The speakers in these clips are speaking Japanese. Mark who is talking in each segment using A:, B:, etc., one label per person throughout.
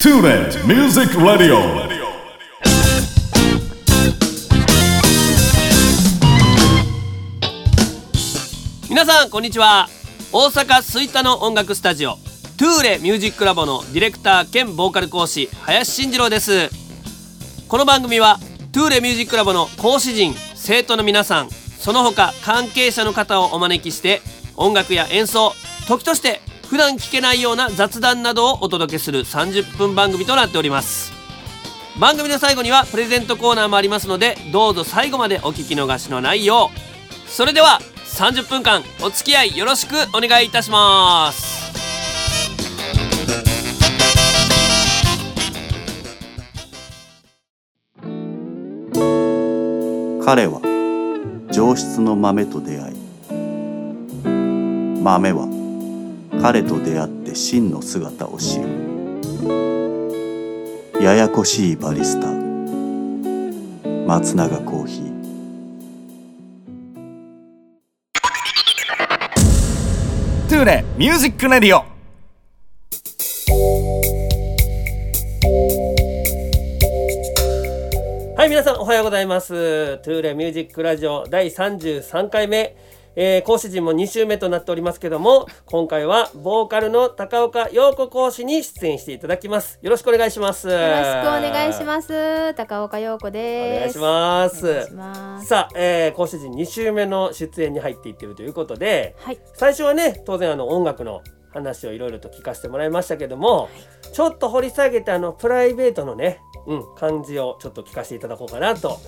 A: TuneIn Music Radio.
B: 皆さんこんにちは大阪吹田の音楽スタジオトゥーレミュージックラボのディレクター兼ボーカル講師林慎次郎ですこの番組はトゥーレミュージックラボの講師陣生徒の皆さんその他関係者の方をお招きして音楽や演奏時として普段聞けないような雑談などをお届けする30分番組となっております。番組の最後にはプレゼントコーナーもありますのでどうぞ最後までお聞き逃しのないよう。それでは30分間お付き合いよろしくお願いいたします。
C: 彼は上質の豆と出会い豆は彼と出会って真の姿を知る。ややこしいバリスタ。松永コーヒー。
A: トゥーレミュージックレディオ。
B: はい皆さんおはようございます。トゥーレミュージックラジオ第33回目えー講師陣も2週目となっておりますけども今回はボーカルの高岡陽子講師に出演していただきますよろしくお願いしますよろ
D: しくお願いします。高岡陽子
B: お
D: です。
B: 願いします
D: ます
B: さあ、えー講師陣2週目の出演に入っていってるということで
D: はい。
B: 最初はね当然あの音楽の話をいろいろと聞かせてもらいましたけども、ちょっと掘り下げてあのプライベートのね、うん、感じをちょっと聞かせていただこうかなと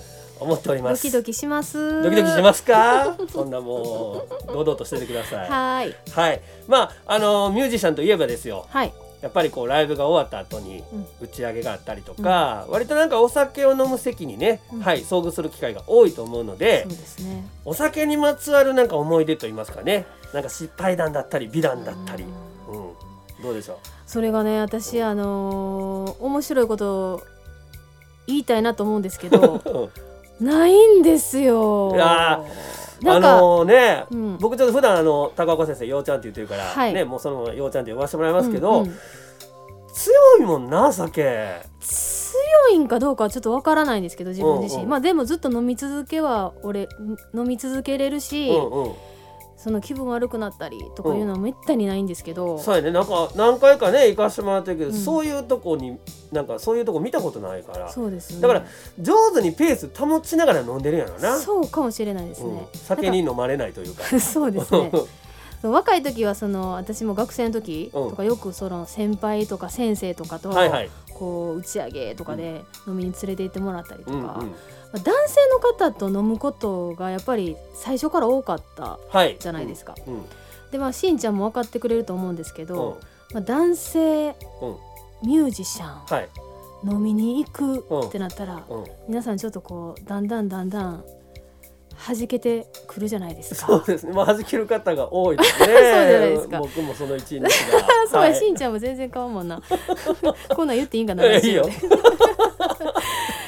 B: 思っております。
D: ドキドキします。。
B: ドキドキしますすか？そんなもう堂々としててください。
D: はい。
B: はい、まああのミュージシャンといえばですよ
D: はい。
B: やっぱりこうライブが終わった後に
D: うん
B: 打ち上げがあったりとか、割となんかお酒を飲む席にね、
D: うん
B: はい遭遇する機会が多いと思うので
D: そうですね。
B: お酒にまつわるなんか思い出と言いますかねなんか失敗談だったり美談だったり、うん、どうでしょ
D: それがね、私あのー面白いことを言いたいなと思うんですけど、
B: う、うん
D: ないんですよ。
B: いや
D: なんか、
B: あのね、
D: うん。
B: 僕ちょっと普段あの高岡先生ようちゃんって言ってるから、
D: はい。
B: ねもうそのようちゃんって呼ばせてもらいますけど、
D: うんうん。
B: 強いもんな酒。
D: 強いんかどうかはちょっとわからないんですけど自分自身、
B: うんうん。
D: まあでもずっと飲み続けは俺ん飲み続けれるし、
B: うんうん
D: その気分悪くなったりとかいうのはめったにないんですけど、
B: そうやね。なんか何回かね行かしてもらってるけど、
D: うん。
B: そういうとこになんかそういうとこ見たことないから。
D: そうですね。
B: だから上手にペース保ちながら飲んでるんやろな。
D: そうかもしれないですね、
B: うん。酒に飲まれないというか。
D: そうですね そう若い時はその私も学生の時とかよくその先輩とか先生とかと
B: はいはい、
D: こう打ち上げとかで飲みに連れて行ってもらったりとか、
B: うんうん、
D: まあ男性の方と飲むことがやっぱり最初から多かった
B: はい。
D: じゃないですか。
B: うん。うん。
D: でまあしんちゃんも分かってくれると思うんですけ
B: うん。
D: ど、まあ、男性
B: うん
D: ミュージシャン
B: はい。
D: 飲みに行く
B: うん
D: ってなったら、
B: うん。
D: 皆さんちょっとこうだんだんだんだん弾けてくるじゃないですか。
B: そうですね。まあ弾ける方が多いですね。
D: そうじゃないですか
B: 僕もその一員ですが。
D: そうや、
B: はい
D: しんちゃんも全然変わんもんな。こんなん言っていいんかな。
B: えいいよ。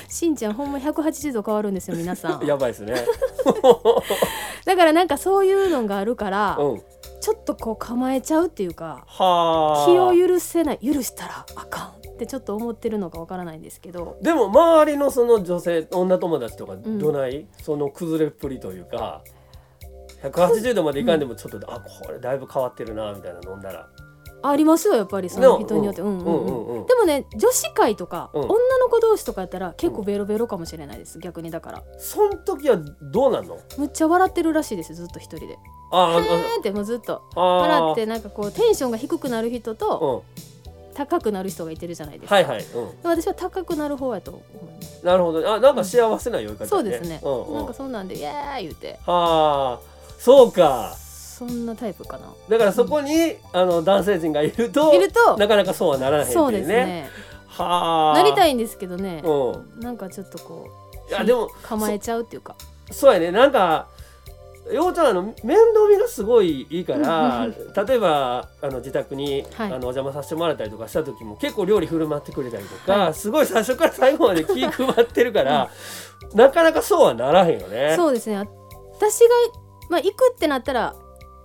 D: しんちゃんほんま180度変わるんですよ皆さん。
B: やばいですね。
D: だからなんかそういうのがあるから、
B: うん。
D: ちょっとこう構えちゃうっていうか、
B: はあ。
D: 気を許せない、許したらあかんってちょっと思ってるのかわからないんですけど。
B: でも周りのその女性女友達とか
D: ん。
B: どない、その崩れっぷりというか。180度までいかんでもちょっと、あこれだいぶ変わってるなみたいな飲んだら。
D: ありますよやっぱりその人によって。うんうんうん。
B: うんうん
D: でもね女子会とか、
B: うん。
D: 女の子同士とかやったら結構ベロベロかもしれないです逆にだから。
B: そん時はどうなんの？
D: むっちゃ笑ってるらしいですずっと一人で。
B: あ
D: へーってもうずっと。
B: ああ
D: 笑ってなんかこうテンションが低くなる人と
B: うん
D: 高くなる人がいてるじゃないですか、
B: はいはい、うん、
D: 私は高くなる方やと思います、
B: なるほど。あなんか幸せな酔い方、ね。
D: そうですね、
B: うんうん、
D: なんか
B: は
D: そんなんで「イエーイ!」言うて。
B: あそうか。
D: そんなタイプかな。
B: だからそこに、あの男性陣がいると
D: いると
B: なかなかそうはならないね。
D: そうですね。
B: はあ。い、
D: なりたいんですけどね。
B: うん、
D: なんかちょっとこう
B: いやでも
D: 構えちゃうっていうか。
B: そうやね。なんかようちゃんあの面倒見がすごいいいから
D: うん
B: 例えばあの自宅に、
D: はい。
B: あのお邪魔させてもらったりとかした時も結構料理振る舞ってくれたりとか、
D: はい。
B: すごい最初から最後まで気配ってるから、なかなかそうはならへんよね。
D: そうですね。私が、まあ、行くってなったら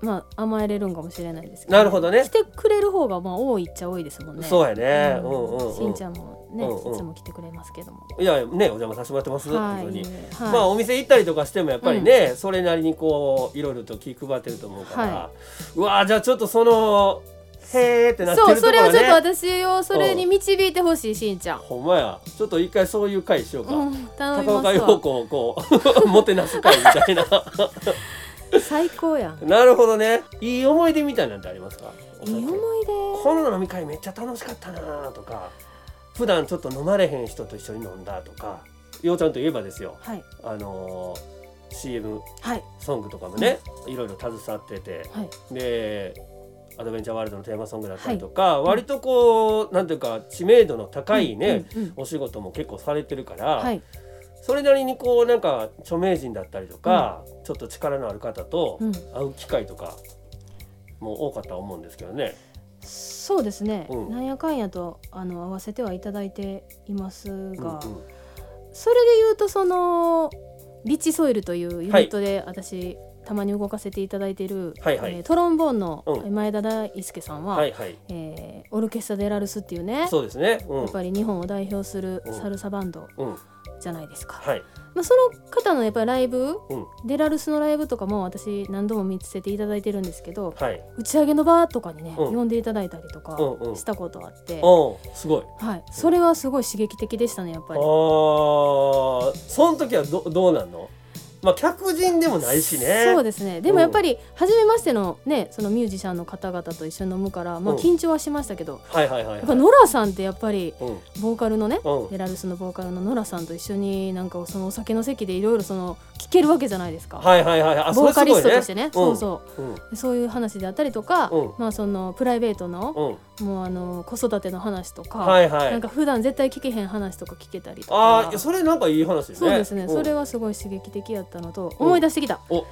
D: まあ甘えれるんかもしれないですけど
B: なるほどね。
D: 来てくれる方がまあ多いっちゃ多いですもんね。
B: そうやね。
D: う
B: うんんうんうん。
D: しんちゃんもね、
B: うんうん。
D: いつも来てくれますけども。
B: いやねお邪魔させてもらってます、
D: はい。
B: 本当に、
D: はい。
B: まあお店行ったりとかしてもやっぱりね、それなりにこういろいろと気配ってると思うから、
D: は
B: うわーじゃあちょっとそのへーってなってる
D: そう
B: ところ
D: それをちょっと
B: ね
D: 私をそれに導いてほしいしんちゃん、
B: ほんまや。ちょっと一回そういう回しようか、
D: うん、
B: 高岡陽子をこう もてなす会みたいな
D: 最高やん。
B: なるほどね。いい思い出みたいなんてありますか？
D: いい思い出。
B: この飲み会めっちゃ楽しかったなとか普段ちょっと飲まれへん人と一緒に飲んだとかようちゃんといえばですよ。
D: はい。
B: あのー CM
D: はい。
B: ソングとかもね、いろいろ携わってて
D: はい。
B: でアドベンチャーワールドのテーマソングだったりとか、割とこうなんていうか知名度の高いね、
D: うんうん。
B: お仕事も結構されてるから、
D: はい
B: それなりにこうなんか著名人だったりとか、ちょっと力のある方と
D: うん。
B: 会う機会とかも多かったと思うんですけどね。
D: そうですね、
B: うん。
D: なんやかんやとあの合わせてはいただいていますが、
B: うんうん。
D: それで言うとそのリッチソイルというユニットで私、たまに動かせていただいている、
B: はいはい。
D: えートロンボーンの
B: うん。
D: 前田大輔さんは、
B: はいはい。
D: えーオルケスタ・デ・ラルスっていうね
B: そうですね。うん。
D: やっぱり日本を代表する
B: うん。
D: サルサバンド
B: うん
D: じゃないですか、
B: はい
D: まあ、その方のやっぱりライブ、
B: うん
D: デラルスのライブとかも私何度も見せていただいてるんですけど
B: はい。
D: 打ち上げの場とかにね、
B: うん
D: 呼んでいただいたりとか
B: うんうん
D: したことあって、
B: おーすごい。
D: はい、それはすごい刺激的でしたねやっぱり。
B: ああその時はどどうなんの？まあ客人でもないしね。
D: そうですね。でもやっぱり初めましてのねそのミュージシャンの方々と一緒に飲むから、まあ、
B: うん。
D: 緊張はしましたけど、
B: はいはいはい、はい。
D: やっぱノラさんってやっぱり
B: うん。
D: ボーカルのね、
B: うん。
D: デラルスのボーカルのノラさんと一緒になんかそのお酒の席でいろいろその聞けるわけじゃないですか。
B: はいはいはい。あ
D: ボーカリストとして
B: ね。
D: ねそうそう
B: うん。
D: でそういう話であったりとか、
B: うん
D: まあそのプライベートの、
B: うん。
D: もうあの子育ての話とか、
B: はいはい。
D: なんか普段絶対聞けへん話とか聞けたりとか
B: あそれなんかいい話ですね。
D: そうですね、
B: ん
D: それはすごい刺激的やったのと、思い出してきた
B: お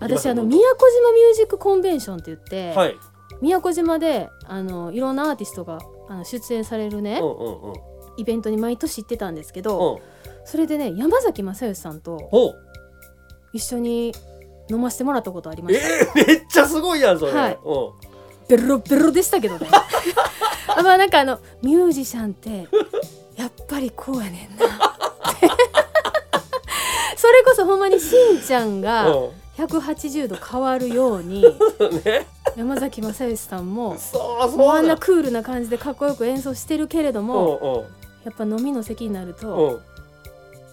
D: 私あの宮古島ミュージックコンベンションって言って、
B: はい。
D: 宮古島であのいろんなアーティストがあの出演されるね、
B: うんうんうん。
D: イベントに毎年行ってたんですけど、
B: うん。
D: それでね山崎正義さんと。一緒に飲ませてもらったことありま
B: え
D: した
B: ー、めっちゃすごいやんそれ。
D: はい
B: うん。
D: ベロベロでしたけどねあまあなんかあのミュージシャンってやっぱりこうやねんなそれこそほんまにしんちゃんが180度変わるように。山崎正義さんも
B: そう
D: あんな
B: う
D: クールな感じでかっこよく演奏してるけれども、やっぱ飲みの席になると、
B: うん。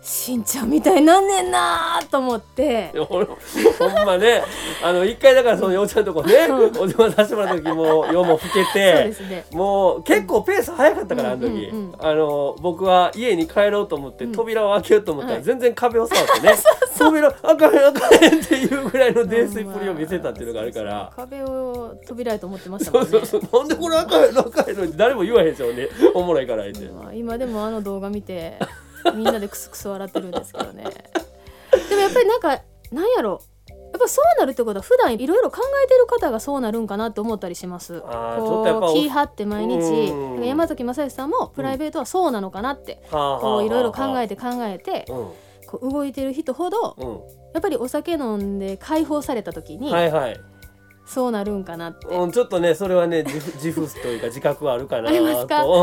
D: しんちゃんみたいになんねんなーと思って。
B: ほんまね。あの一回だからそのようちゃんとこね、
D: うん。
B: お邪魔させてもらった時も夜も更けて
D: ね。
B: もう結構ペース早かったから、あの時、
D: うんうんうん。
B: あの僕は家に帰ろうと思って
D: うん。
B: 扉を開けようと思ったら、
D: はい。
B: 全然壁を触ってね 扉開かへん開かへんっていうぐらいの泥酔っぷりを見せたっていうのがあるから。
D: 壁を扉へと思ってましたもんね。
B: そうそうそう。なんでこれ開かへんの開かへんのって誰も言わへんでしょうね。おもろいから言って、
D: まあ今でもあの動画見てみんなでクスクス笑ってるんですけどね。でもやっぱりなんかなんやろ。やっぱそうなるってことは普段いろいろ考えてる方がそうなるんかなと思ったりします。こう気張って毎日。山崎正義さんもプライベートはそうなのかなっていろいろ考え
B: て
D: て考えて
B: うん。
D: こう動いてる人ほど
B: うん。
D: やっぱりお酒飲んで解放された時に
B: はいはい
D: そうなるんかなって、
B: うん、ちょっとねそれはね自負 自負というか自覚はあるかなと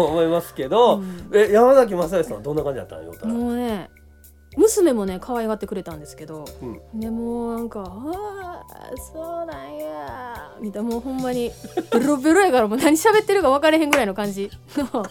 B: 思いますけど、
D: うん。
B: え山崎正義さんはどんな感じだったのよ
D: もうね娘もね可愛がってくれたんですけど
B: うん、
D: でもうなんか「ああそうなんや」みたいなもうほんまにベロベロやからもう何喋ってるか分からへんぐらいの感じの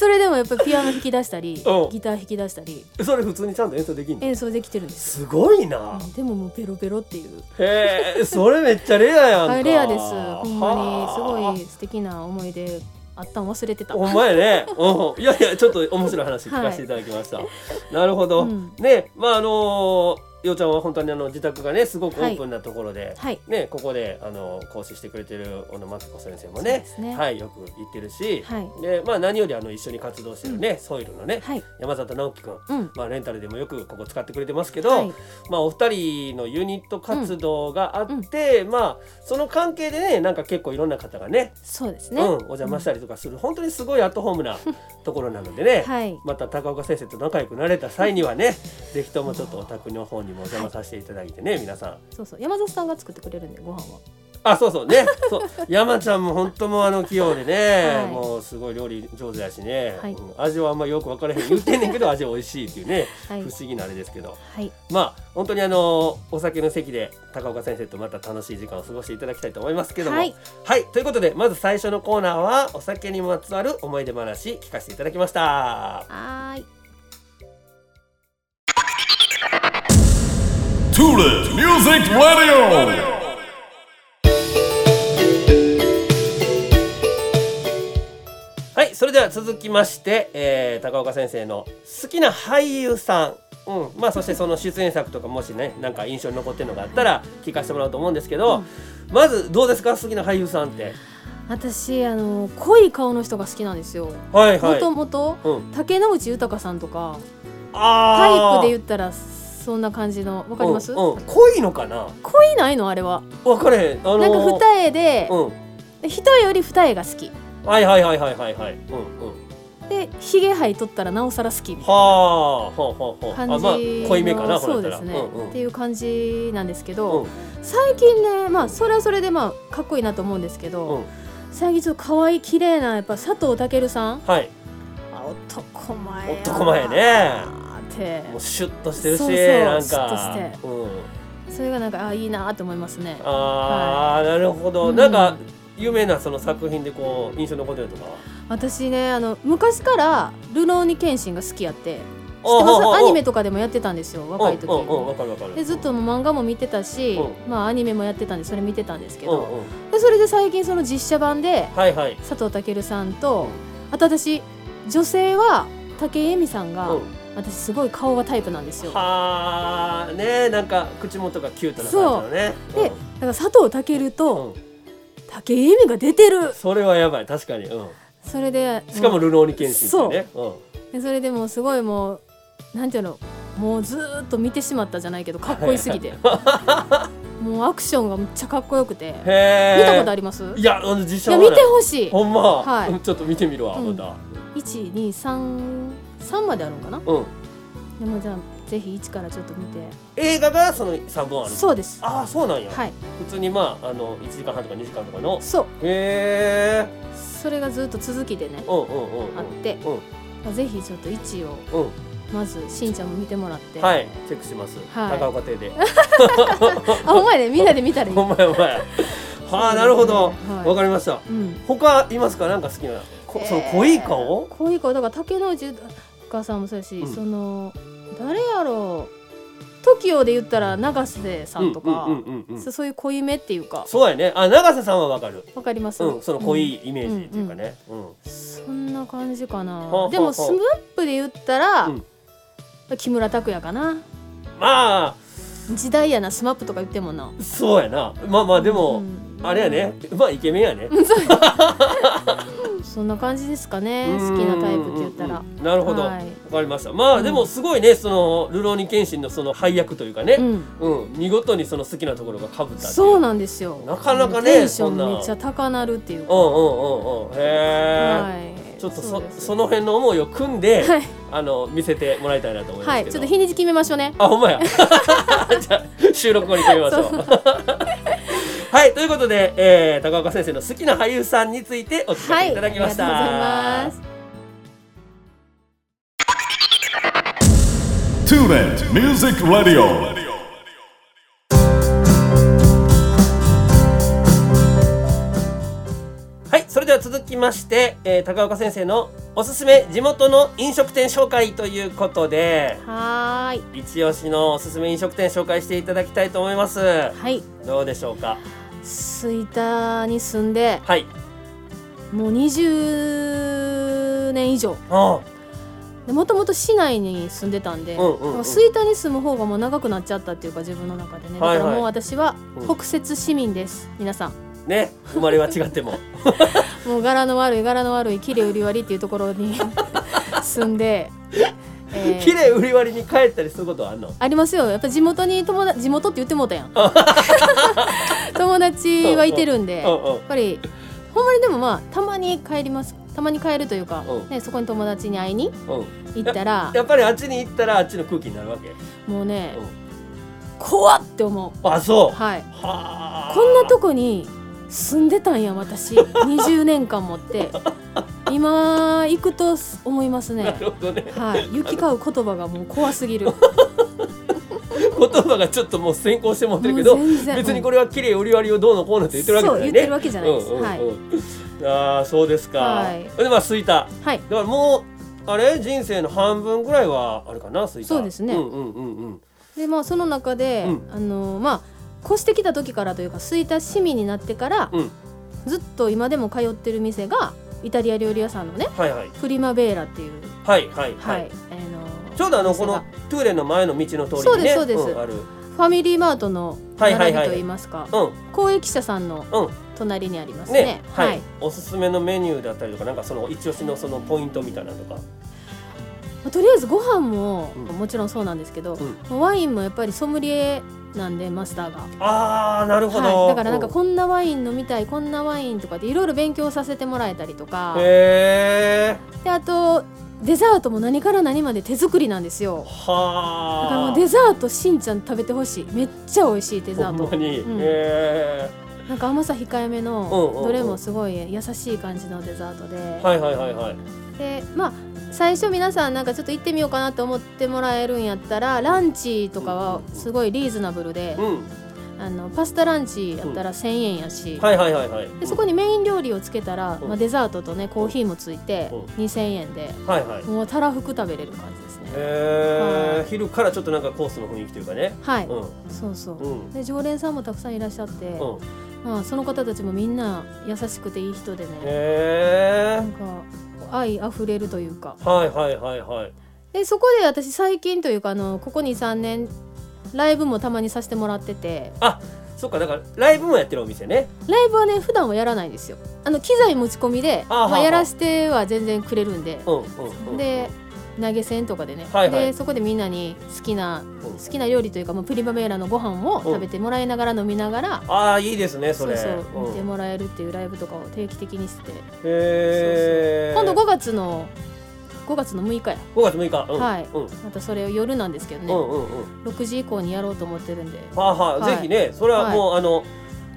D: それでもやっぱりピアノ弾き出したり
B: うん。
D: ギター弾き出したり。
B: それ普通にちゃんと演奏できんの
D: 演奏できてるんです。
B: すごいな、
D: うんでももうベロベロっていう。
B: へえそれめっちゃレアやんか。
D: はいレアです。ほんまにすご
B: はあ
D: い素敵な思い出あったん忘れてた。
B: ほんまやね、うん、いやいやちょっと面白い話聞かせていただきました、なるほど、
D: うん。
B: ねまああのーようちゃんは本当にあの自宅がねすごくオープンなところで、
D: はい。
B: ねここであの講師してくれてる小野真紀子先生もね
D: ね。
B: はいよく言ってるし、
D: はい。
B: でまあ何よりあの一緒に活動してるね、ソイルのね、
D: はい。
B: 山里直樹くん、
D: うん。
B: まあレンタルでもよくここ使ってくれてますけど、
D: はい。
B: まあお二人のユニット活動があって、まあその関係でねなんか結構いろんな方がね
D: そうですね、
B: うん、お邪魔したりとかする、本当にすごいアットホームなところなのでね、
D: はい。
B: また高岡先生と仲良くなれた際にはねぜひともちょっとお宅の方にもお邪魔させていただいてね皆さん。
D: そうそう。山里さんが作ってくれるんでご飯は。
B: あそうそう。ね。そう。山ちゃんも本当もうあの器用でね、
D: はい。
B: もうすごい料理上手やしね、
D: はい。
B: うん味はあんまよく分からへん。言ってんねんけど味は美味しいっていうね、
D: はい。
B: 不思議なあれですけど。
D: はい。
B: まあ本当にあのお酒の席で高岡先生とまた楽しい時間を過ごしていただきたいと思いますけども。
D: はい、
B: はい。ということでまず最初のコーナーはお酒にまつわる思い出話聞かせていただきました。
D: はーい
A: Tune Music Radio.
B: はいそれでは続きまして、えー高岡先生の好きな俳優さん、うんまあ、そしてその出演作とかもしねなんか印象に残ってるのがあったら聞かせてもらおうと思うんですけど、まずどうですか？好きな俳優さんって。
D: 私あの濃い顔の人が好きなんですよ。
B: はいはい。
D: もともと
B: うん、
D: 竹野内豊さんとかタイ
B: あ
D: プで言ったらそんな感じのわかります、
B: うんうん。濃いのかな？
D: 濃いないの？あれは。
B: 分かれへん。あのー
D: なんか二重で、
B: うん。
D: 一重より二重が好き。
B: はいはいはいはいはいはい。うんうん。
D: でひげ生えとったらなおさら好きみたいな感じ
B: あまあ濃いめかな
D: そうですね、
B: うんうん。
D: っていう感じなんですけど、
B: うん。
D: 最近ねまあそれはそれでまあかっこいいなと思うんですけど、
B: うん。
D: 最近ちょっと可愛い綺麗なやっぱ佐藤健さん。
B: はい。
D: あ男前
B: 男前ね。
D: って。
B: もうシュッとしてるし
D: そうそう
B: なん
D: シュッと
B: か
D: して。
B: うん。
D: それがなんかあいいなと思いますね。
B: ああ、なるほど、
D: うん。
B: なんか有名なその作品でこう印象に残ってるとかは？
D: 私ねあの昔から「ルローニケンシン」が好きやって。知って
B: あ
D: ます？
B: ああ
D: アニメとかでもやってたんですよ若い時。でずっと漫画も見てたし、
B: う
D: まあアニメもやってたんでそれ見てたんですけど、でそれで最近その実写版で
B: はいはい。
D: 佐藤健さんとあと私女性は武井絵美さんが、
B: うん
D: 私すごい顔がタイプなんですよ。
B: はあねなんか口元がキュートな感じのね。
D: でら佐藤健
B: うん
D: と
B: うん。
D: 武井絵美が出てる。
B: それはやばい確かに、うん、
D: それで
B: しかも
D: う
B: ルローニケンシンってね。う。
D: でそれでもうすごいもうなんていうのもうずーっと見てしまったじゃないけどかっこいいすぎて。もうアクションがめっちゃかっこよくて。見たことあります？
B: いやあの実写はない
D: てほしい。
B: ほんま、
D: はい。
B: うんちょっと見てみるわ、
D: うん。
B: また。
D: 一二三三まであるんかな？
B: うん。
D: でもじゃあぜひ一からちょっと見て。
B: 映画がその三本ある。
D: そうです。
B: ああそうなんや、
D: はい。
B: 普通にまああの1時間半とか2時間とかの。
D: そう。
B: へえ
D: それがずっと続きでね
B: うんうんうんうん。
D: あって。
B: うん。
D: ぜひちょっと一を
B: うん。
D: まずしんちゃんも見てもらって。
B: はい。チェックします、
D: はい。
B: 高岡邸で。
D: あほんまやね。みんなで見たらいい。
B: ほんまやほんまや。はあなるほど。わ、
D: はい。
B: かりました。
D: うん。
B: 他いますか？なんか好きな。こその濃い顔、
D: 濃い顔だから竹野内豊さんもそうやし、
B: うん。
D: その誰やろう TOKIO で言ったら永瀬さんとか、そそういう濃いめっていうか。
B: そうやね。あ永瀬さんはわかる。
D: わかります、
B: うんその濃いイメージっていうかね。うん、
D: そんな感じかな。でもスマップで言ったら、
B: うん。
D: 木村拓哉かな。
B: まあ。
D: 時代やなスマップとか言ってもな。
B: そうやな。まあまあでも、
D: うん。
B: あれやね。まあイケメンやね
D: そんな感じですかね好きなタイプって言ったら。
B: なるほど。わ、
D: はい。
B: かりました。まあ、
D: うん。
B: でもすごいねそのルローニケンシンのその配役というかね、
D: うん。
B: うん。見事にその好きなところがかぶった
D: そうなんですよ。
B: なかなかね
D: テンションめっちゃ高なるっていうか。
B: うんうんうんうん。へえ、
D: はい。
B: ちょっとそその辺の思いを組んで、
D: はい。
B: あの見せてもらいたいなと思いますけど。
D: はい。ちょっと日にち決めましょうね。
B: あほんまや。じゃあ収録後に決めましょうはいということで、えー、高岡先生の好きな俳優さんについてお聞かせいただきました、
D: はい、ありがとうございます。
A: TuneIn Music Radio.
B: はいそれでは続きまして、えー、高岡先生のおすすめ地元の飲食店紹介ということで
D: はーい。
B: 一押しのおすすめ飲食店紹介していただきたいと思います。
D: はい。
B: どうでしょうか？
D: 吹田に住んで
B: はい。
D: もう20年以上。
B: あ
D: もともと市内に住んでたんで、
B: うんうんうん。
D: 吹田に住む方がもう長くなっちゃったっていうか自分の中でね。だ
B: はいはい。
D: からもう私は
B: うん。
D: 北摂市民です、皆さん。
B: ね生まれは違っても。
D: もう柄の悪い柄の悪い綺麗売り割りっていうところに 住んで、えー。
B: 綺麗売り割りに帰ったりすることはあんの？
D: ありますよ。やっぱ地元に友達地元って言ってもうたやん 友達はいてるんでやっぱりほんまにでもまあたまに帰ります。たたまに帰るというか、
B: うん。
D: ね、そこに友達に会いに
B: うん。
D: 行ったら
B: やっぱりあっちに行ったらあっちの空気になるわけ。
D: もうね、
B: うん。
D: 怖って思う。
B: あそう。
D: はい。
B: はあ。
D: こんなとこに住んでたんや私。20年間もって。今行くと思います
B: な
D: ね
B: ね。
D: はい。行き交う言葉がもう怖すぎる
B: 言葉がちょっともう先行して持ってるけど別にこれは綺麗売り割りをどうのこうのって言ってるわけじゃない
D: です
B: うんうんうん
D: はい。
B: ああそうですか、
D: はい。
B: でまあすいた
D: はい。
B: だからもうあれ？人生の半分ぐらいはあれかなすいた
D: そうですね。
B: うんうんうんうん。
D: でまあその中で、
B: うん。
D: あのまあ越してきた時からというか吹田市民になってから、
B: うん。
D: ずっと今でも通ってる店がイタリア料理屋さんのね
B: はいはい。
D: プリマベーラっていう。
B: はいはい
D: は、
B: はいい、
D: あの
B: ちょうどあのこのトゥーレの前の道の通りにね
D: そうですそうです。
B: んある。
D: ファミリーマートの
B: はいはいはい。
D: 並びといいますか、
B: うん。
D: 公益社さんの
B: うん。
D: 隣にありますね。
B: ねはい、おすすめのメニューだったりとかなんかその一押しのそのポイントみたいなのとか。
D: まあとりあえずご飯も、
B: うん。
D: もちろんそうなんですけど、
B: うん。
D: ワインもやっぱりソムリエなんでマスターが。
B: ああなるほど、
D: はい、だからなんか
B: うん
D: こんなワイン飲みたいこんなワインとかでいろいろ勉強させてもらえたりとか。
B: へえ
D: であとデザートも何から何まで手作りなんですよ。だからも
B: はあ
D: うデザートしんちゃん食べてほしい。めっちゃ美味しいデザート。
B: ほんまに、
D: うん。
B: へ
D: なんか甘さ控えめのどれもすごい優しい感じのデザートで、
B: えはいはいはいはい。
D: でまあ最初皆さんなんかちょっと行ってみようかなと思ってもらえるんやったらランチとかはすごいリーズナブルで、
B: うん
D: あのパスタランチやったら1,000円やし、
B: はいはいはいはい。
D: でそこにメイン料理をつけたら、
B: うん。
D: まあ、デザートとねコーヒーもついて
B: う
D: 2,000円で
B: はいはい。
D: もうたらふく食べれる感じですね。
B: へえ
D: はい。
B: 昼からちょっとなんかコースの雰囲気というかね。
D: はい、
B: うん。
D: そうそう、
B: うん。
D: で常連さんもたくさんいらっしゃって、
B: うん。
D: まあ、その方たちもみんな優しくていい人でね
B: へえ
D: なんか愛あふれるというか。
B: はいはいはいはい。
D: でそこで私最近というかあのここ23年ライブもたまにさせてもらってて。
B: あそっかだからライブもやってるお店ね。
D: ライブはね普段はやらないんですよ。あの機材持ち込みでまあ、やらせては全然くれるんで。
B: うんうんうん。
D: で投げ銭とかでね、
B: はいはい。
D: でそこでみんなに好きな
B: うん。
D: 好きな料理というかもうプリマベーラのご飯を食べてもらいながら飲みながら、
B: ああいいですねそれ。
D: そうそう
B: うん。
D: 見てもらえるっていうライブとかを定期的にして、
B: へえ
D: 今度5月の5月の6日や、
B: 5月6日、うん、
D: はい。
B: うん、
D: またそれを夜なんですけどね、
B: うんうんうん。
D: 6時以降にやろうと思ってるんで。
B: はあはあ、
D: はい。
B: ぜひねそれはもう、あの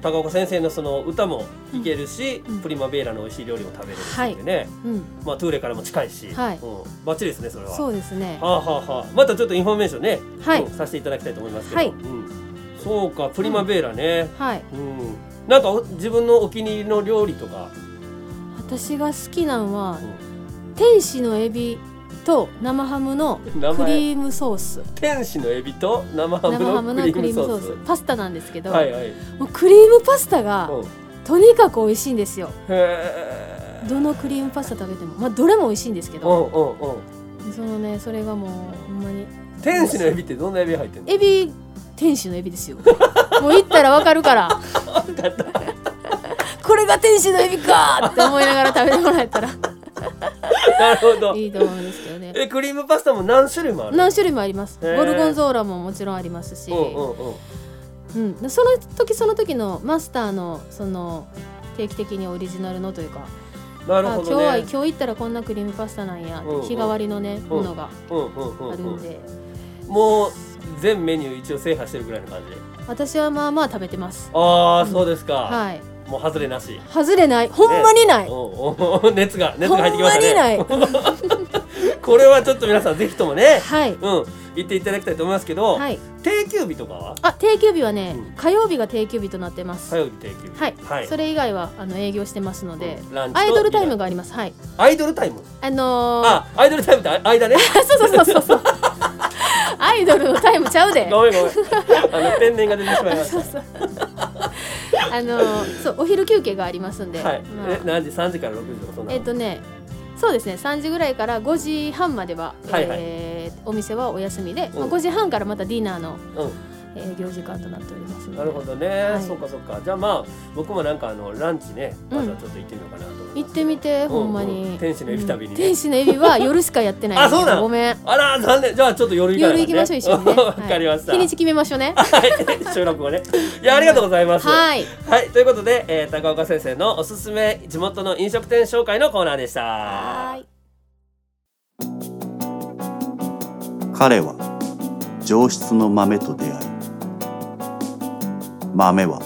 B: 高岡先生のその歌も聴けるし、
D: うん。
B: プリマベーラの美味しい料理も食べれるしでね、
D: うん。
B: まあトゥーレからも近いし、
D: はい。
B: うん、バッチリですねそれは。
D: そうですね。
B: はあはあはあ。またちょっとインフォメーションね、
D: はい。
B: うんさせていただきたいと思いますけど、
D: はい。
B: うん、そうかプリマベーラね、
D: はい。
B: うん。なんかお自分のお気に入りの料理とか、
D: 私が好きなんは
B: うん
D: 天使のエビと生ハムのクリームソース。
B: 天使のエビと生ハム
D: の
B: のク
D: クリームソ
B: リース。
D: パスタなんですけど、
B: はいはい、
D: もうクリームパスタが
B: うん、
D: とにかく美味しいんですよ。どのクリームパスタ食べても。まあどれも美味しいんですけ
B: うん
D: ど、そのねそれがもうほんまに。
B: 天使のエビってどんなエビ入ってんの？
D: エビ天使のエビですよ。もう行ったらわかるから。これが天使のエビかって思いながら食べてもらえたら
B: なるほど。
D: いいと思うんですけどね。
B: えクリームパスタも何種類もある
D: 何種類もあります。ゴルゴンゾーラももちろんありますし、
B: うんうん
D: その時その時のマスターのその定期的にオリジナルのというか、あ
B: なるほど
D: 今日は
B: ね
D: 今日行ったらこんなクリームパスタなんや
B: うんうん。
D: 日替わりのね、ものが
B: うんうんうんうん
D: あるんで、
B: もう全メニュー一応制覇してるぐらいの感じ？
D: 私はまあまあ食べてます。
B: ああそうですか、
D: はい
B: もう外れなし。
D: 外れない。ほんまにない、
B: うんうん熱が熱が入ってきましたね。
D: ない。
B: これはちょっと皆さんぜひともね
D: はい。
B: うん行っていただきたいと思いますけど、
D: はい。
B: 定休日とかは？
D: あ定休日はね、
B: うん。
D: 火曜日が定休日となってます。
B: 火曜日定休日。
D: はい、
B: はい。
D: それ以外はあの営業してますので、アイドルタイムがあります。はい。
B: アイドルタイム？
D: あのー、
B: あアイドルタイムって間ね？
D: そうそうそうそうそう。アイドルのタイムちゃうで。
B: ごめんごめん。あの天然が出てしまいまし
D: そうそうあのーそうお昼休憩がありますんで、
B: たはい、
D: まあ。
B: え何時？3時から6時とかそんな
D: えっ、とねそうですね。3時ぐらいから5時半までは、
B: はいはい。
D: えーお店はお休みで、
B: うん。
D: まあ5時半からまたディナーの、
B: うん
D: 営業時間となっております
B: なるほどね、
D: はい。
B: そうかそうか。じゃあまあ僕もなんかあのランチねまずはちょっと行ってみようかなと思います、
D: 行ってみてほんま
B: う
D: に、
B: う天使のエビ旅にね。
D: うん。天使のエビは夜しかやってない。
B: あそうなの？
D: ごめん。
B: あら残念。じゃあちょっと夜行かな
D: 夜行きましょう一緒にね。
B: わかりました、
D: はい。日にち決めましょうね。
B: はい。収録をね。いやありがとうございます。
D: はい。
B: はい、ということで、えー高岡先生のおすすめ地元の飲食店紹介のコーナーでした。
D: はい。
C: 彼は上質の豆と出会い豆は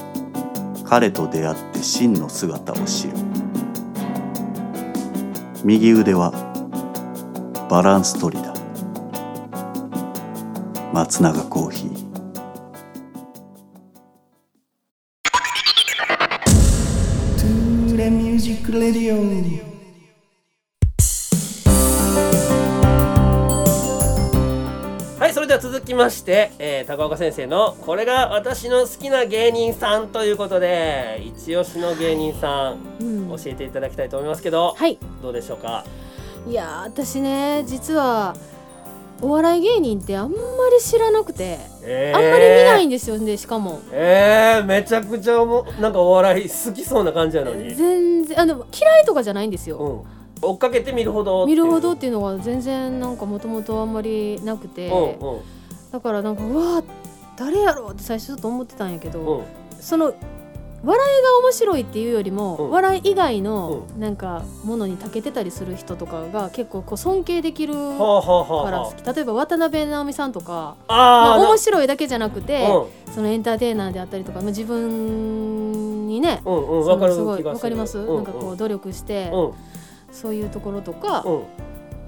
C: 彼と出会って真の姿を知る。右腕はバランス取りだ。松永コーヒー。
B: まして、えー高岡先生のこれが私の好きな芸人さんということで、一押しの芸人さん、
D: うん
B: 教えていただきたいと思いますけど、
D: はい
B: どうでしょうか？
D: いやー私ね実はお笑い芸人ってあんまり知らなくて、
B: えー
D: あんまり見ないんですよねしかも
B: えー、めちゃくちゃもうなんかお笑い好きそうな感じなのに。
D: 全然あの嫌いとかじゃないんですよ、
B: うん。追っかけて見るほど。
D: 見るほどっていうのが全然なんかもともとあんまりなくて、
B: うんうん
D: だからなんかうわー誰やろうって最初ちょっと思ってたんやけど、
B: うん。
D: その笑いが面白いっていうよりも、
B: うん。
D: 笑い以外のなんかものに長けてたりする人とかが結構こう尊敬できるから
B: は
D: 好き。例えば渡辺直美さんとか、
B: あ。
D: 面白いだけじゃなくて、
B: うん。
D: そのエンターテイナーであったりとか、まあ、自分にね、
B: うんうん、
D: すごい。わかります、
B: うん。
D: なんかこう努力して、
B: うん。
D: そういうところとか、
B: うん。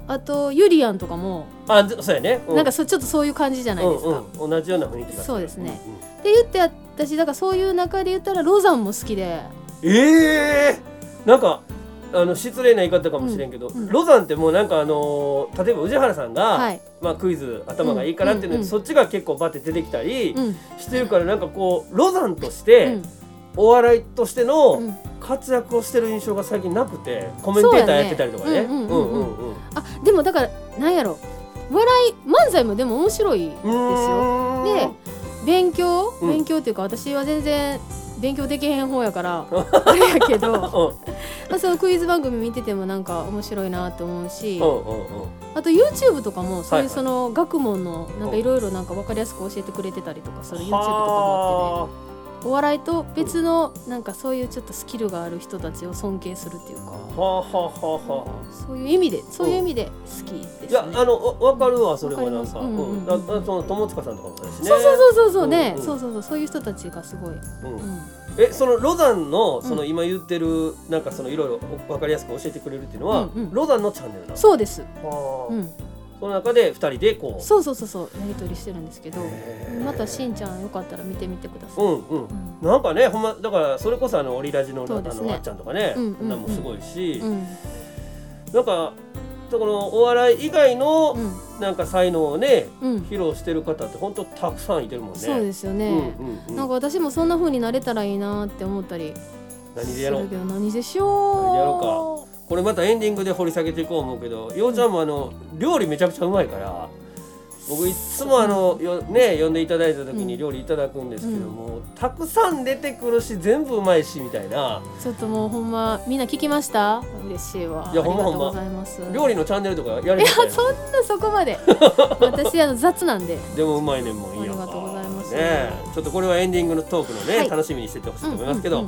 D: あとゆりやんとかも、
B: あ、ずそうやね。う
D: なんかそちょっとそういう感じじゃないですか。
B: うんうん、同じような雰囲気
D: そうですね。って言って私だからそういう中で言ったらロザンも好きで。
B: うんええなんかあの失礼な言い方かもしれんけど、
D: うんうん
B: ロザンってもうなんかあのー例えば宇治原さんが、
D: はい、
B: まあ、クイズ頭がいいからっていうので、
D: うんうんうん。
B: そっちが結構バッて出てきたり
D: うん。
B: してるからなんかこうロザンとして、
D: うん。
B: お笑いとしての
D: うん。
B: 活躍をしてる印象が最近なくてコメンテーターやってたりとかね。
D: そうやね。うんうんうんうん
B: うん。
D: あでもだからなんやろ笑い漫才もでも面白いですよ。で勉強？
B: うん。
D: 勉強っていうか私は全然勉強できへん方やから。あれやけど。まあそのクイズ番組見ててもなんか面白いなって思うし。あと YouTube とかもそう
B: はいいうはい
D: その学問のなんかいろいろなんか分かりやすく教えてくれてたりとかする YouTube とかもあってねお笑いと別のなんかそういうちょっとスキルがある人たちを尊敬するっていうか。
B: はあはあはあはあ。
D: そういう意味でそういう意味で好きですね。
B: いやあのわわかるわそれはなんか、
D: うんうんうん。
B: その友塚さんとかもそうですね。
D: そうそうそうそうそうね、
B: うんうん
D: そうそうそうそういう人たちがすごい、
B: うん。
D: うん、
B: えそのロザンのその
D: うん
B: 今言ってるなんかそのいろいろわかりやすく教えてくれるっていうのは、
D: うんうん。
B: ロザンのチャンネルなの？
D: そうです、
B: はあ。
D: うん、
B: その中で二人でこう。
D: そうそうそうそうやり取りしてるんですけどまたしんちゃんよかったら見てみてください、
B: うんうん。
D: うん。
B: なんかねほんまだからそれこそあのオリラジの
D: ね。
B: のあっちゃんとかね、
D: うんうんうん。
B: なんもすごいし、
D: うん。
B: なんかそのお笑い以外の
D: うん。
B: なんか才能をね、
D: うん。
B: 披露してる方って本当たくさんいてるもんね。
D: そうですよ
B: うん
D: ね、
B: うんうん。
D: なんか私もそんな風になれたらいいなって思ったり
B: 何でやろう。
D: 何でしょう。
B: 何でやろこれまたエンディングで掘り下げていこう思うけどようちゃんもあの料理めちゃくちゃうまいから僕いつもあのよね呼んでいただいた時に料理いただくんですけど
D: うん
B: も、たくさん出てくるし全部うまいしみたいな。
D: ちょっともうほんまみんな聞きました？嬉しいわ。
B: いやほんま
D: ありがとう
B: ほんま
D: ございます。
B: 料理のチャンネルとかや
D: いや
B: りたい
D: そんなそこまで。私あの雑なんで。
B: でもうまいねんもんいいやんか
D: ありがとうございます。
B: ねちょっとこれはエンディングのトークのね、
D: はい。
B: 楽しみにしててほしいと思いますけど、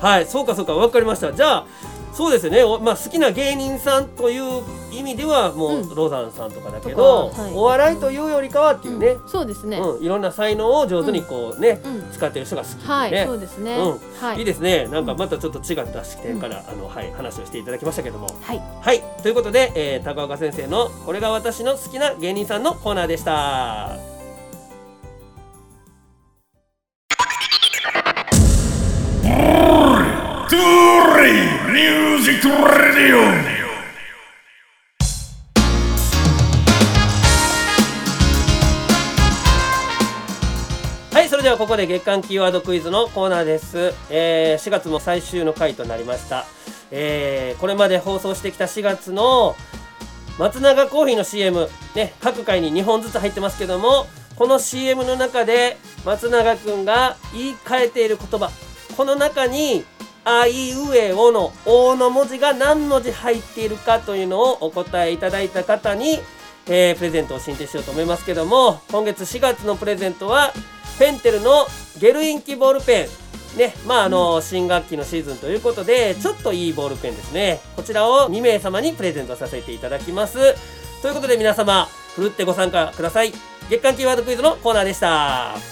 B: はいそうかそうか分かりました。じゃあそうですね、おまあ、好きな芸人さんという意味ではもう、
D: うん。
B: ロザンさんとかだけど、
D: はい。
B: お笑いというよりかはっていうね、
D: うん。そうですね、
B: うん、いろんな才能を上手にこうね、
D: うん。
B: 使ってる人が好き
D: はい、
B: ね、
D: そうですね、
B: うん。
D: はい。
B: いいですね。なんかまたちょっと違った視点から、あのはい話をしていただきましたけども。
D: はい。
B: はい。ということで、えー高岡先生のこれが私の好きな芸人さんのコーナーでした。
A: Turi Music Radio.
B: はいそれではここで月間キーワードクイズのコーナーです、えー4月も最終の回となりました、えーこれまで放送してきた4月の松永コーヒーの CM ね各回に2本ずつ入ってますけどもこの CM の中で松永くんが言い換えている言葉。この中に「あいうえお」の「お」の文字が何文字入っているかというのをお答えいただいた方に、えープレゼントを申請しようと思いますけども今月4月のプレゼントはペンテルのゲルインキボールペン。ねまああの新学期のシーズンということでちょっといいボールペンですね。こちらを2名様にプレゼントさせていただきます。ということで皆様ふるってご参加ください。月間キーワードクイズのコーナーでした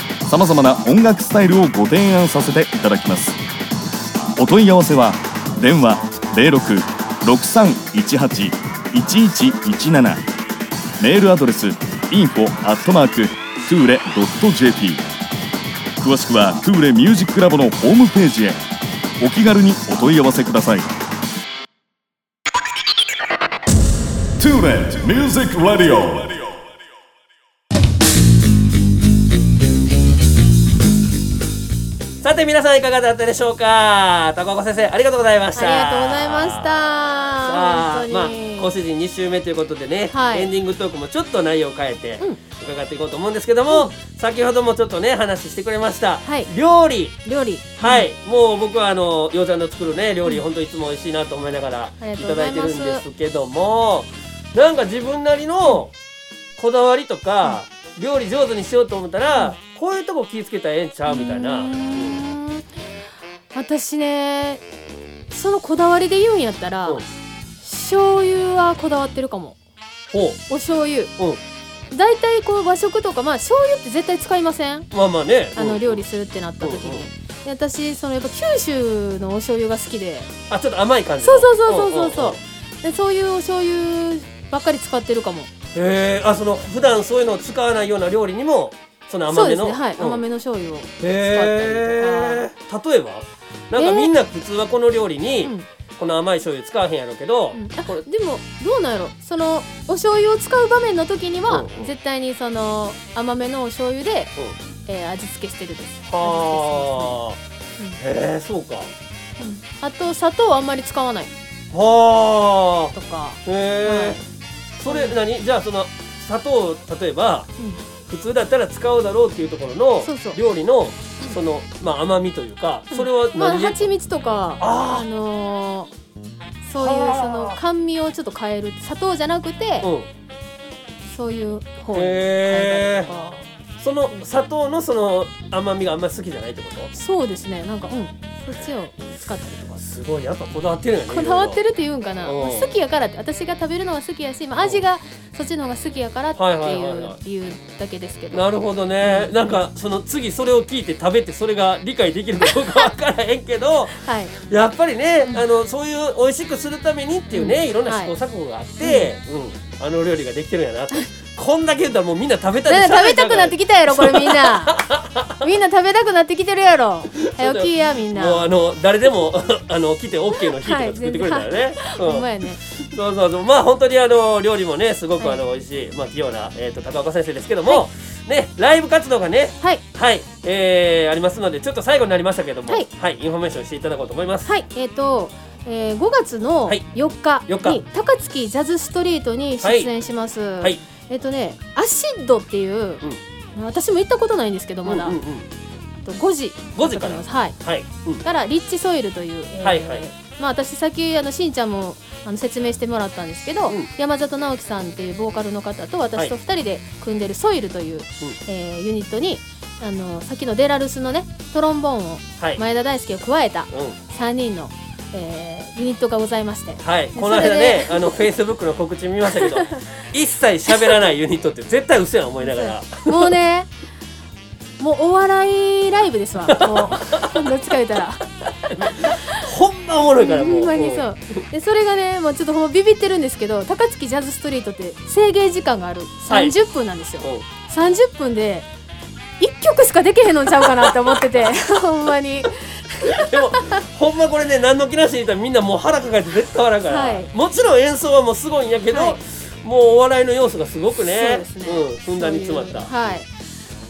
A: さまざまな音楽スタイルをご提案させていただきます。お問い合わせは電話0663181117メールアドレス info アットマークトゥーレ .jp 詳しくはトゥーレミュージックラボのホームページへ。お気軽にお問い合わせください。トゥーレミュージックラディオ。
B: さて皆さんいかがだったでしょうか？高岡先生ありがとうございました。
D: ありがとうございました。
B: さあまあ今シーズン2週目ということでね、
D: はい。
B: エンディングトークもちょっと内容を変えて
D: うん。
B: 伺っていこうと思うんですけども、先ほどもちょっとね話してくれました、
D: はい。
B: 料理。
D: 料理。
B: はい、もう僕はあのようちゃんの作るね料理本当いつも美味しいなと思いながらいただいてる
D: す
B: んですけどもなんか自分なりのこだわりとか、料理上手にしようと思ったら、こういうとこ気ぃつけたらええんちゃうみたいな、
D: 私ねそのこだわりで言うんやったら、
B: うん。
D: 醤油はこだわってるかも。
B: ほ
D: お醤油。大体こう和食とかまあ醤油って絶対使いません？
B: まあまあね。
D: あの料理
B: す
D: するってなった時に、私そのやっぱ九州のお醤油が好きで。
B: あちょっと甘い感じの。
D: そうそうそうそうそうそう。でそういうお醤油ばっかり使ってるかも。
B: へえあその普段そういうのを使わないような料理にもその
D: そう
B: 甘めの
D: ですね。はい、
B: うん。
D: 甘めの醤油を使ったり
B: へ
D: とか。
B: え例えば？なんか
D: えー
B: みんな普通はこの料理に、
D: うん。
B: この甘い醤油使わへんやろうけど、
D: うん。あ
B: これ
D: でもどうなんやろ？そのお醤油を使う場面の時には、
B: うんうん。
D: 絶対にその甘めのお醤油で、
B: うん。
D: えー味付けしてるです。
B: はあ。
D: 味付けして
B: へえそうか。
D: うん。あと砂糖はあんまり使わない。
B: はあ。
D: とか、
B: へえ、それ何？じゃあその砂糖例えば普通だったら使うだろうっていうところの
D: そうそう。
B: 料理のその、まあ、甘みというかそれは
D: まあ
B: 何で、
D: 蜂蜜とか
B: あー。
D: あのーそういう
B: はあ。
D: その甘味をちょっと変える砂糖じゃなくて、
B: うん、
D: そういう方に変
B: え
D: たりとか
B: その砂糖のその甘みがあんまり好きじゃないってこと？
D: そうですね。なんかうん。そっちを使ったりとか。
B: すごい。やっぱこだわってるよね。
D: こだわって
B: る
D: るって言うんかな、
B: うん。
D: まあ好きやからって私が食べるのが好きやし、まあ、味がそっちの方が好きやからって
B: はいはい
D: い
B: はいはい。う
D: 理由だけですけど、
B: なるほどね、なんかその次それを聞いて食べてそれが理解できるかどうかわからへんけど
D: はい。
B: やっぱりね、
D: うん。
B: あのそういう美味しくするためにっていうね、
D: うん。
B: いろんな試行錯誤があって、うん。あの料理ができてるんやなと こんだけ言ったらもうみんな食べた
D: なんか食べたくなって
B: き
D: きたやろこれみんな。みんな食べたくなってきてるやろ。早起きやみんな。
B: もうあの誰でも あの来て OK の日とか作ってくれたらね、うん。
D: ほんまやね。
B: そうそうそう。まあ本当にあの料理もねすごく
D: はい。
B: あの美味しい、まあ器用な、えー、と高岡先生ですけども、ねライブ活動がね
D: はい。
B: はい、えー、ありますのでちょっと最後になりましたけども、
D: はい。
B: インフォメーションしていただこうと思います。
D: はい。えっ、とえー、5月の
B: はい。
D: 4日
B: 4
D: に高槻ジャズストリートに出演します、
B: はい
D: えっ、とねアシッドっていう、私も行ったことないんですけどまだ、
B: うんうんうん。
D: えっと5時
B: 5時から
D: はい。
B: はい、うん。
D: からリッチソイルという、えー
B: はいはい。
D: まあ私さっきあのしんちゃんもあの説明してもらったんですけど、
B: うん。
D: 山里直樹さんっていうボーカルの方と私と2人で組んでるソイルという、えーユニットにあのさっきのデラルスのねトロンボーンを
B: はい、
D: 前田大輔を加えた
B: うん。
D: 3人の、えーユニットがございまして。
B: はい、
D: で
B: この間ね
D: で。
B: あのフェイスブックの告知見ましたけど 一切喋らないユニットって絶対嘘やん思いなが。ら
D: もうねもうお笑いライブですわ。もう どっちか言ったら。
B: ほんま番おもろいからもう。
D: ほんまにそう。でそれがねもうちょっとほんまビビってるんですけど高槻ジャズストリートって制限時間がある。
B: はい。
D: 30分なんですよ、
B: うん。うん
D: 30分で1曲しかできへんのんちゃうかなって思ってて ほんまに
B: でもほんまこれね何の気なしに言ったらみんなもう腹抱えて絶対笑うから、
D: はい。
B: もちろん演奏はもうすごいんやけど、
D: はい。
B: もうお笑いの要素がすごくね。
D: ね、
B: うん、ふんだんに詰まった。
D: そういうはい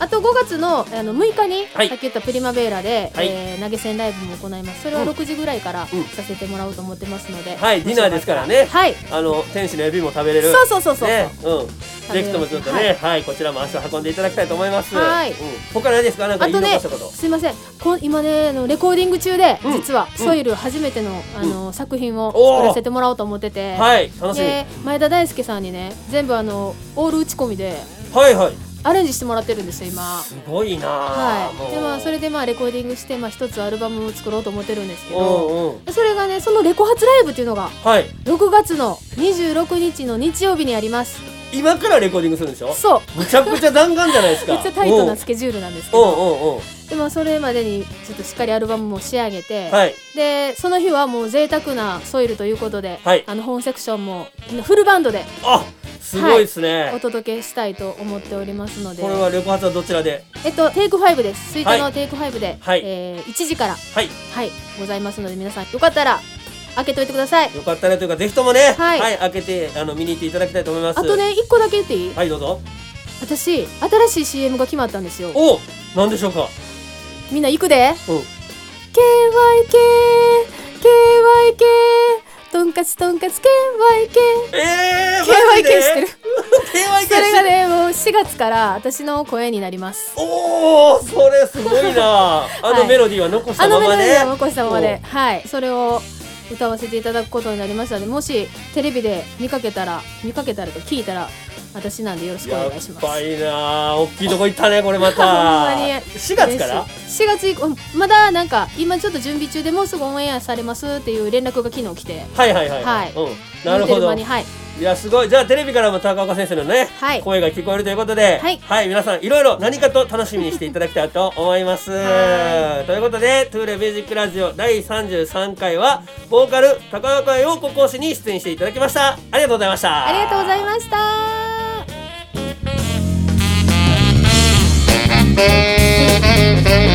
D: あと5月のあの6日に、
B: はい。
D: さっき言ったプリマベーラで、
B: はい。
D: えー投げ銭ライブも行います。それは
B: うん
D: 6時ぐらいから
B: うん。
D: させてもらおうと思ってますので、
B: はいディナーですからね。
D: はい。
B: あの天使のエビも食べれる。
D: そうそうそうそう、
B: ね、うん、ぜひともちょっとね、はい、こちらも足を運んでいただきたいと思います。
D: はい。
B: うん、他何ですか、なんか言い
D: あとね
B: 残したこと。
D: すいません。こん今ねあのレコーディング中で、
B: うん。
D: 実は
B: うん。
D: ソイル初めての,、あの作品を作らせてもらおうと思ってて、
B: はい、楽しみ。
D: で前田大輔さんにね全部あのオール打ち込みで
B: はいはい。
D: アレンジしてもらってるんですよ今。
B: すごいな
D: はい、でまあそれでまあレコーディングしてまあ一つアルバムを作ろうと思ってるんですけ
B: う
D: どそれがねそのレコ発ライブっていうのが
B: はい。
D: 6月の26日の日曜日にあります
B: 今からレコーディングするんでしょ？
D: そう
B: むちゃくちゃ弾丸じゃないですか。
D: めっちゃタイトなスケジュールなんですけ
B: うん
D: ど。でもそれまでにちょっとしっかりアルバムも仕上げて、
B: はい。
D: でその日はもう贅沢なソイルということで、
B: はい
D: あの本セクションもフルバンドで
B: あ、すごいですね。
D: お届けしたいと思っておりますので
B: これはレコ発はどちらで？
D: えっとテイク5ですスイカ
B: はい
D: のテイク5で、
B: はい
D: えー1時から
B: はい。
D: はいございますので皆さんよかったら開けといてください
B: よかったらというか、ぜひともね、
D: はい
B: はい、開けて、あの、見に行っていただきたいと思います。
D: あと。ね1個だけ言っていい？
B: はい、どうぞ。
D: 私新しい CM が決まったんですよ
B: お、なんでしょうか？
D: みんな行くで
B: うん。
D: KYK KYK とんかつとんかつ KYK
B: えー、
D: KYK
B: マジで
D: 知ってる
B: KYK
D: それがねもう4月から私の声になります。
B: おおそれすごいな。あの
D: はい
B: メロディーは残したままね。
D: メロディーは残したままで。はい。それを歌わせていただくことになりましたのでもしテレビで見かけたら見かけたらと聞いたら私なんでよろしくお願いします。
B: ばいなあ大きいとこ行ったねこれまた。
D: ほんまに。
B: 4月から
D: ？4月以降うんまだなんか今ちょっと準備中でもうすぐオンエアされますっていう連絡が昨日来て。
B: はいはいはい
D: はい。
B: うん、なるほど。
D: はい
B: いやすごい。じゃあテレビからも高岡先生のね、
D: はい。
B: 声が聞こえるということで
D: はい。
B: 皆さんいろいろ何かと楽しみにしていただきたいと思います。
D: は
B: ということで「トゥーレミュージックラジオ」第33回はボーカル高岡陽子講師に出演していただきました。ありがとうございました。
D: ありがとうございました「